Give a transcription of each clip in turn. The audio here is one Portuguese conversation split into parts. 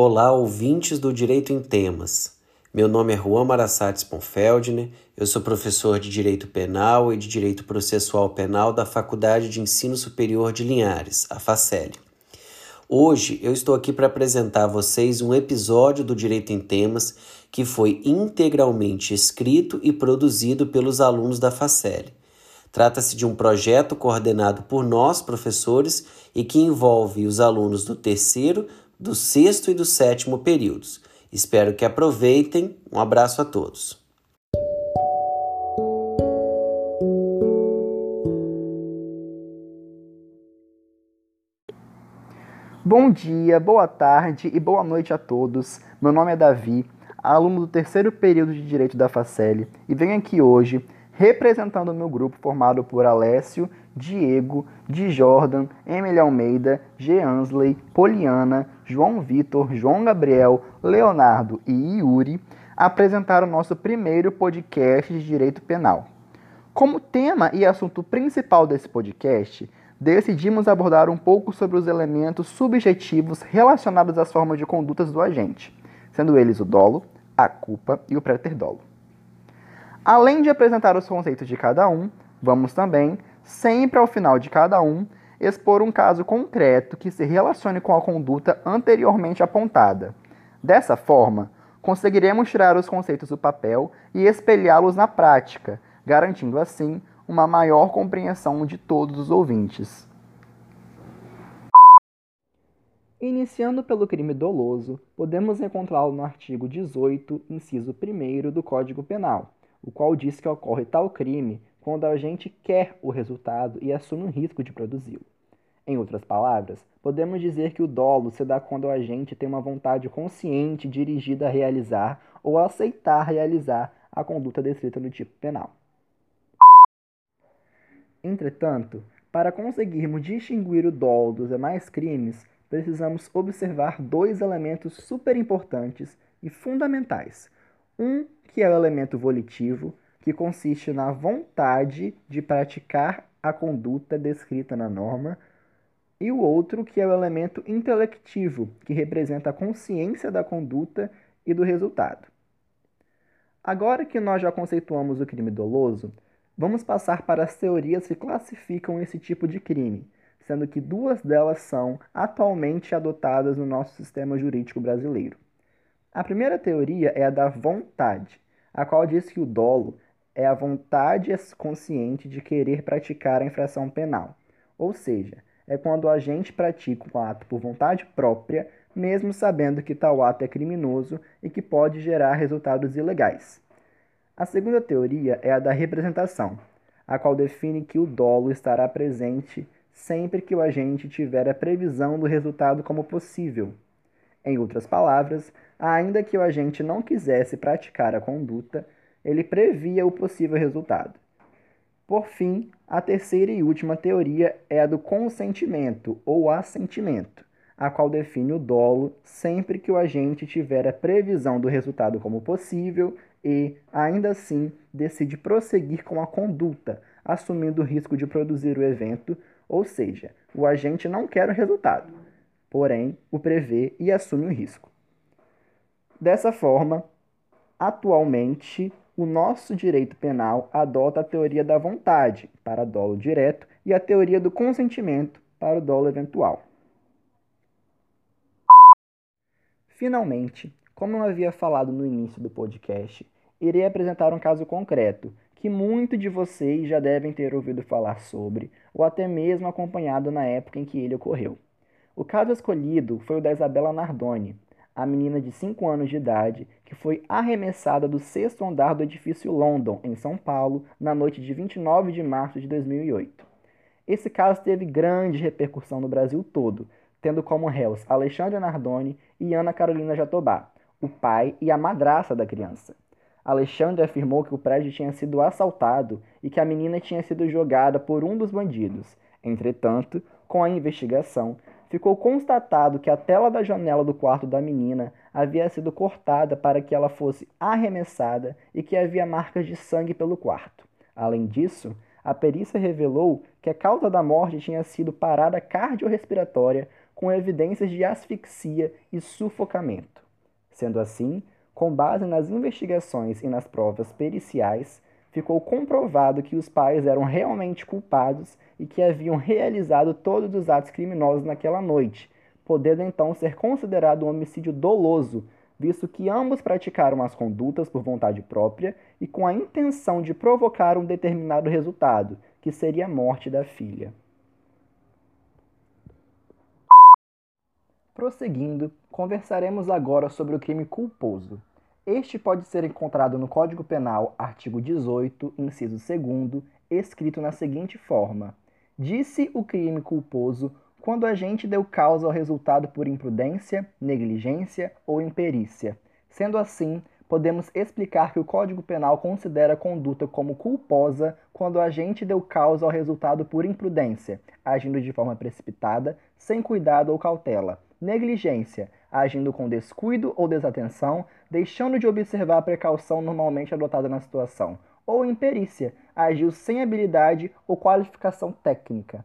Olá, ouvintes do Direito em Temas. Meu nome é Juan Marassates Ponfeldner, eu sou professor de Direito Penal e de Direito Processual Penal da Faculdade de Ensino Superior de Linhares, a FACEL. Hoje eu estou aqui para apresentar a vocês um episódio do Direito em Temas que foi integralmente escrito e produzido pelos alunos da FACEL. Trata-se de um projeto coordenado por nós, professores, e que envolve os alunos do terceiro, do sexto e do sétimo períodos. Espero que aproveitem. Um abraço a todos. Bom dia, boa tarde e boa noite a todos. Meu nome é Davi, aluno do terceiro período de Direito da Facel, e venho aqui hoje representando o meu grupo formado por Alessio, Diego, Di Jordan, Emily Almeida, Geansley, Poliana, João Vitor, João Gabriel, Leonardo e Yuri, apresentar o nosso primeiro podcast de Direito Penal. Como tema e assunto principal desse podcast, decidimos abordar um pouco sobre os elementos subjetivos relacionados às formas de condutas do agente, sendo eles o dolo, a culpa e o preterdolo. Além de apresentar os conceitos de cada um, vamos também, sempre ao final de cada um, expor um caso concreto que se relacione com a conduta anteriormente apontada. Dessa forma, conseguiremos tirar os conceitos do papel e espelhá-los na prática, garantindo assim uma maior compreensão de todos os ouvintes. Iniciando pelo crime doloso, podemos encontrá-lo no artigo 18, inciso 1 do Código Penal o qual diz que ocorre tal crime quando a gente quer o resultado e assume o risco de produzi-lo. Em outras palavras, podemos dizer que o dolo se dá quando o agente tem uma vontade consciente dirigida a realizar ou a aceitar realizar a conduta descrita no tipo penal. Entretanto, para conseguirmos distinguir o dolo dos demais crimes, precisamos observar dois elementos super importantes e fundamentais, um que é o elemento volitivo, que consiste na vontade de praticar a conduta descrita na norma, e o outro que é o elemento intelectivo, que representa a consciência da conduta e do resultado. Agora que nós já conceituamos o crime doloso, vamos passar para as teorias que classificam esse tipo de crime, sendo que duas delas são atualmente adotadas no nosso sistema jurídico brasileiro. A primeira teoria é a da vontade, a qual diz que o dolo é a vontade consciente de querer praticar a infração penal, ou seja, é quando o agente pratica um ato por vontade própria, mesmo sabendo que tal ato é criminoso e que pode gerar resultados ilegais. A segunda teoria é a da representação, a qual define que o dolo estará presente sempre que o agente tiver a previsão do resultado como possível. Em outras palavras, ainda que o agente não quisesse praticar a conduta, ele previa o possível resultado. Por fim, a terceira e última teoria é a do consentimento ou assentimento, a qual define o dolo sempre que o agente tiver a previsão do resultado como possível e, ainda assim, decide prosseguir com a conduta, assumindo o risco de produzir o evento, ou seja, o agente não quer o resultado, porém o prevê e assume o risco. Dessa forma, atualmente, o nosso direito penal adota a teoria da vontade para dolo direto e a teoria do consentimento para o dolo eventual. Finalmente, como eu havia falado no início do podcast, irei apresentar um caso concreto que muitos de vocês já devem ter ouvido falar sobre, ou até mesmo acompanhado na época em que ele ocorreu. O caso escolhido foi o da Isabela Nardoni, a menina de 5 anos de idade que foi arremessada do sexto andar do edifício London, em São Paulo, na noite de 29 de março de 2008. Esse caso teve grande repercussão no Brasil todo, tendo como réus Alexandre Nardoni e Ana Carolina Jatobá, o pai e a madraça da criança. Alexandre afirmou que o prédio tinha sido assaltado e que a menina tinha sido jogada por um dos bandidos. Entretanto, com a investigação, ficou constatado que a tela da janela do quarto da menina havia sido cortada para que ela fosse arremessada e que havia marcas de sangue pelo quarto. Além disso, a perícia revelou que a causa da morte tinha sido parada cardiorrespiratória com evidências de asfixia e sufocamento. Sendo assim, com base nas investigações e nas provas periciais, ficou comprovado que os pais eram realmente culpados e que haviam realizado todos os atos criminosos naquela noite, podendo então ser considerado um homicídio doloso, visto que ambos praticaram as condutas por vontade própria e com a intenção de provocar um determinado resultado, que seria a morte da filha. Prosseguindo, conversaremos agora sobre o crime culposo. Este pode ser encontrado no Código Penal, artigo 18, inciso 2, escrito na seguinte forma: Disse o crime culposo quando a gente deu causa ao resultado por imprudência, negligência ou imperícia. Sendo assim, podemos explicar que o Código Penal considera a conduta como culposa quando a gente deu causa ao resultado por imprudência, agindo de forma precipitada, sem cuidado ou cautela negligência, agindo com descuido ou desatenção, deixando de observar a precaução normalmente adotada na situação, ou imperícia, agiu sem habilidade ou qualificação técnica.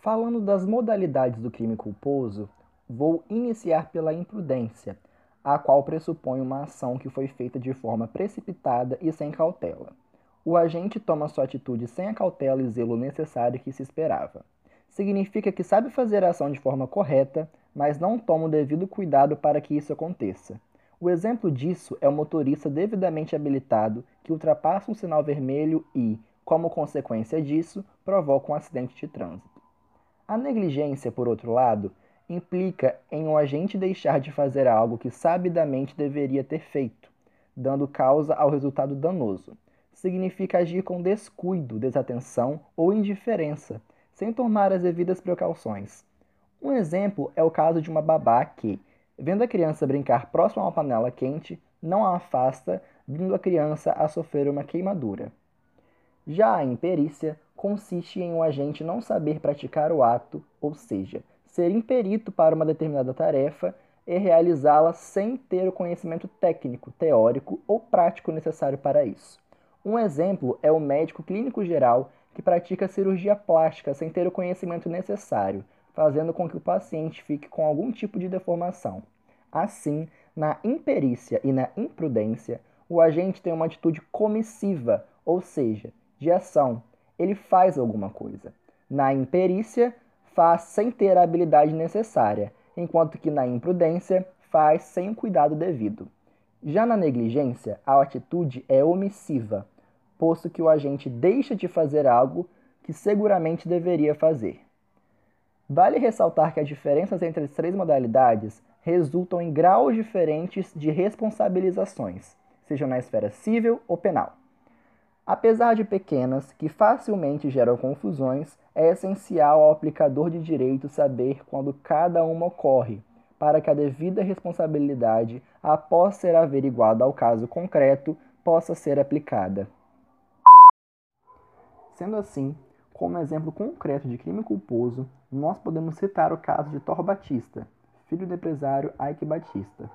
Falando das modalidades do crime culposo, vou iniciar pela imprudência, a qual pressupõe uma ação que foi feita de forma precipitada e sem cautela. O agente toma sua atitude sem a cautela e zelo necessário que se esperava significa que sabe fazer a ação de forma correta, mas não toma o devido cuidado para que isso aconteça. O exemplo disso é o motorista devidamente habilitado que ultrapassa um sinal vermelho e, como consequência disso, provoca um acidente de trânsito. A negligência, por outro lado, implica em um agente deixar de fazer algo que sabidamente deveria ter feito, dando causa ao resultado danoso. Significa agir com descuido, desatenção ou indiferença, sem tomar as devidas precauções. Um exemplo é o caso de uma babá que, vendo a criança brincar próximo a uma panela quente, não a afasta, vindo a criança a sofrer uma queimadura. Já a imperícia consiste em um agente não saber praticar o ato, ou seja, ser imperito para uma determinada tarefa e realizá-la sem ter o conhecimento técnico, teórico ou prático necessário para isso. Um exemplo é o médico clínico geral que pratica cirurgia plástica sem ter o conhecimento necessário, fazendo com que o paciente fique com algum tipo de deformação. Assim, na imperícia e na imprudência, o agente tem uma atitude comissiva, ou seja, de ação. Ele faz alguma coisa. Na imperícia, faz sem ter a habilidade necessária, enquanto que na imprudência, faz sem o cuidado devido. Já na negligência, a atitude é omissiva, posto que o agente deixa de fazer algo que seguramente deveria fazer. Vale ressaltar que as diferenças entre as três modalidades resultam em graus diferentes de responsabilizações, seja na esfera civil ou penal. Apesar de pequenas, que facilmente geram confusões, é essencial ao aplicador de direito saber quando cada uma ocorre, para que a devida responsabilidade, após ser averiguada ao caso concreto, possa ser aplicada. Sendo assim, como exemplo concreto de crime culposo, nós podemos citar o caso de Thor Batista, filho do empresário Ike Batista.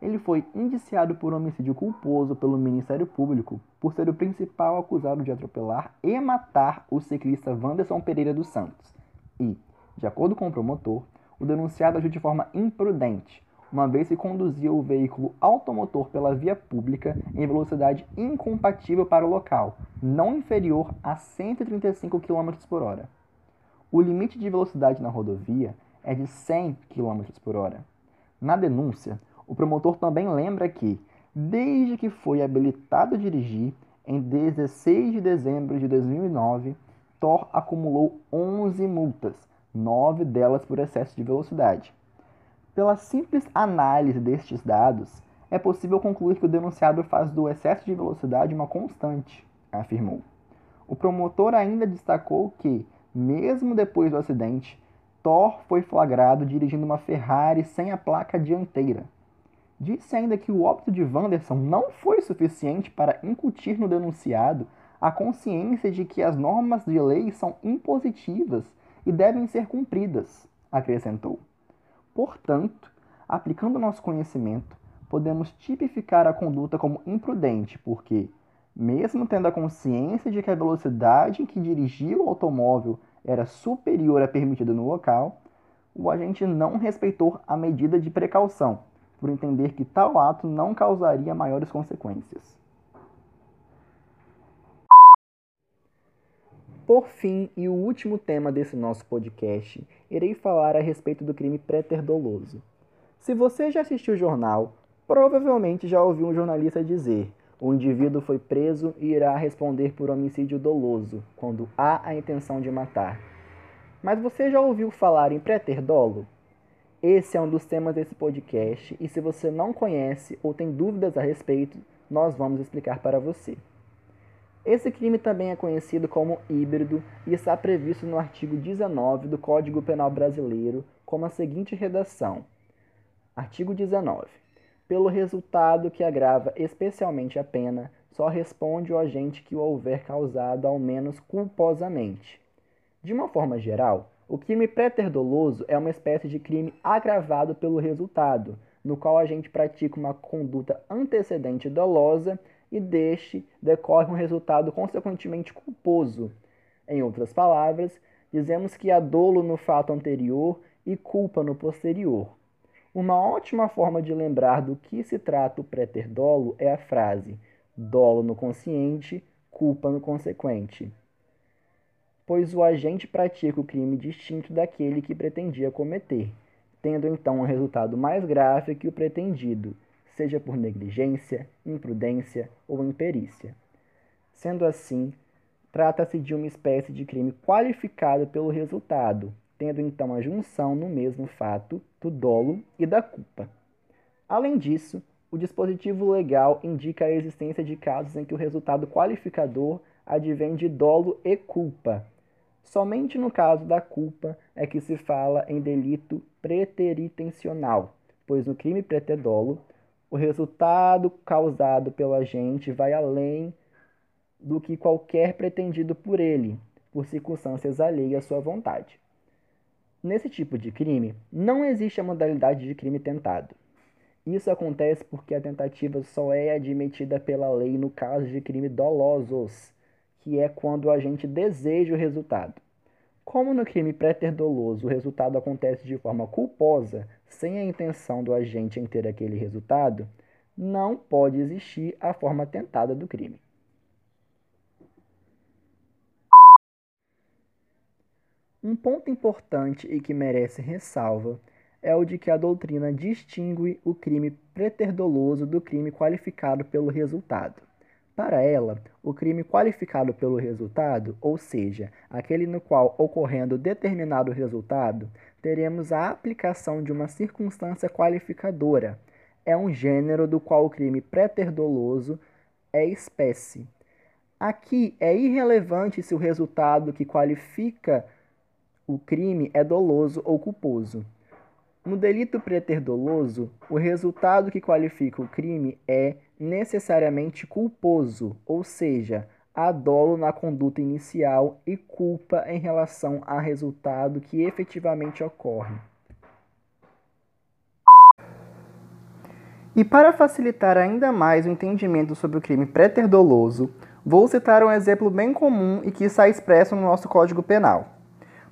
Ele foi indiciado por homicídio culposo pelo Ministério Público por ser o principal acusado de atropelar e matar o ciclista Wanderson Pereira dos Santos. E, de acordo com o promotor, o denunciado agiu de forma imprudente, uma vez que conduzia o veículo automotor pela via pública em velocidade incompatível para o local, não inferior a 135 km por hora. O limite de velocidade na rodovia é de 100 km por hora. Na denúncia, o promotor também lembra que, desde que foi habilitado a dirigir, em 16 de dezembro de 2009, Thor acumulou 11 multas, 9 delas por excesso de velocidade. Pela simples análise destes dados, é possível concluir que o denunciado faz do excesso de velocidade uma constante, afirmou. O promotor ainda destacou que, mesmo depois do acidente, Thor foi flagrado dirigindo uma Ferrari sem a placa dianteira. Disse ainda que o óbito de Wanderson não foi suficiente para incutir no denunciado a consciência de que as normas de lei são impositivas e devem ser cumpridas, acrescentou. Portanto, aplicando nosso conhecimento, podemos tipificar a conduta como imprudente, porque, mesmo tendo a consciência de que a velocidade em que dirigia o automóvel era superior à permitida no local, o agente não respeitou a medida de precaução, por entender que tal ato não causaria maiores consequências. Por fim, e o último tema desse nosso podcast, irei falar a respeito do crime pré-terdoloso. Se você já assistiu o jornal, provavelmente já ouviu um jornalista dizer: o indivíduo foi preso e irá responder por homicídio doloso, quando há a intenção de matar. Mas você já ouviu falar em pré-terdolo? Esse é um dos temas desse podcast e se você não conhece ou tem dúvidas a respeito, nós vamos explicar para você. Esse crime também é conhecido como híbrido e está previsto no artigo 19 do Código Penal Brasileiro com a seguinte redação: Artigo 19. Pelo resultado que agrava especialmente a pena, só responde o agente que o houver causado ao menos culposamente. De uma forma geral, o crime pré-terdoloso é uma espécie de crime agravado pelo resultado, no qual a gente pratica uma conduta antecedente dolosa e deste decorre um resultado consequentemente culposo. Em outras palavras, dizemos que há dolo no fato anterior e culpa no posterior. Uma ótima forma de lembrar do que se trata o préter-dolo é a frase dolo no consciente, culpa no consequente. Pois o agente pratica o crime distinto daquele que pretendia cometer, tendo então um resultado mais grave que o pretendido, seja por negligência, imprudência ou imperícia. Sendo assim, trata-se de uma espécie de crime qualificado pelo resultado, tendo então a junção no mesmo fato do dolo e da culpa. Além disso, o dispositivo legal indica a existência de casos em que o resultado qualificador advém de dolo e culpa. Somente no caso da culpa é que se fala em delito preteritencional, pois no crime pretedolo o resultado causado pelo agente vai além do que qualquer pretendido por ele, por circunstâncias alheias à sua vontade. Nesse tipo de crime, não existe a modalidade de crime tentado. Isso acontece porque a tentativa só é admitida pela lei no caso de crime dolosos, que é quando o agente deseja o resultado. Como no crime pré-terdoloso o resultado acontece de forma culposa, sem a intenção do agente em ter aquele resultado, não pode existir a forma tentada do crime. Um ponto importante e que merece ressalva é o de que a doutrina distingue o crime preterdoloso do crime qualificado pelo resultado. Para ela, o crime qualificado pelo resultado, ou seja, aquele no qual, ocorrendo determinado resultado, teremos a aplicação de uma circunstância qualificadora, é um gênero do qual o crime preterdoloso é espécie. Aqui é irrelevante se o resultado que qualifica o crime é doloso ou culposo. No delito preterdoloso, o resultado que qualifica o crime é necessariamente culposo, ou seja, há dolo na conduta inicial e culpa em relação ao resultado que efetivamente ocorre. E para facilitar ainda mais o entendimento sobre o crime preterdoloso, vou citar um exemplo bem comum e que está expresso no nosso Código Penal.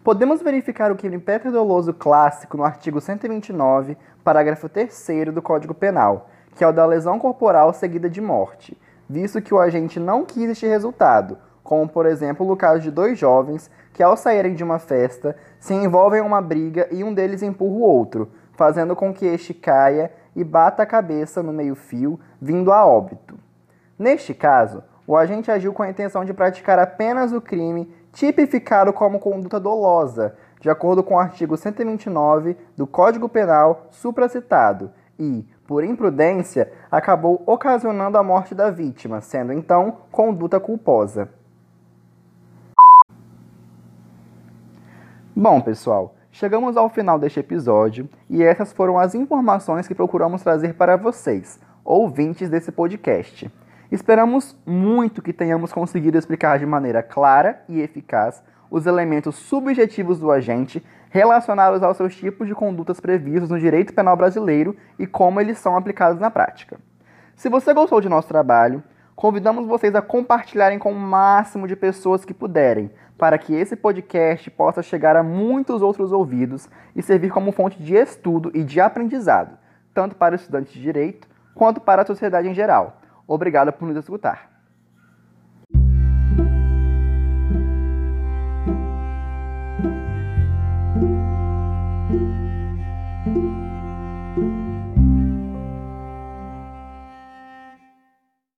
Podemos verificar o crime petrodoloso clássico no artigo 129, parágrafo 3 do Código Penal, que é o da lesão corporal seguida de morte, visto que o agente não quis este resultado, como por exemplo no caso de dois jovens que ao saírem de uma festa se envolvem em uma briga e um deles empurra o outro, fazendo com que este caia e bata a cabeça no meio-fio, vindo a óbito. Neste caso, o agente agiu com a intenção de praticar apenas o crime tipificado como conduta dolosa, de acordo com o artigo 129 do Código Penal supracitado, e, por imprudência, acabou ocasionando a morte da vítima, sendo então conduta culposa. Bom, pessoal, chegamos ao final deste episódio e essas foram as informações que procuramos trazer para vocês, ouvintes desse podcast. Esperamos muito que tenhamos conseguido explicar de maneira clara e eficaz os elementos subjetivos do agente relacionados aos seus tipos de condutas previstos no direito penal brasileiro e como eles são aplicados na prática. Se você gostou de nosso trabalho, convidamos vocês a compartilharem com o máximo de pessoas que puderem, para que esse podcast possa chegar a muitos outros ouvidos e servir como fonte de estudo e de aprendizado, tanto para estudantes de direito quanto para a sociedade em geral. Obrigado por nos escutar.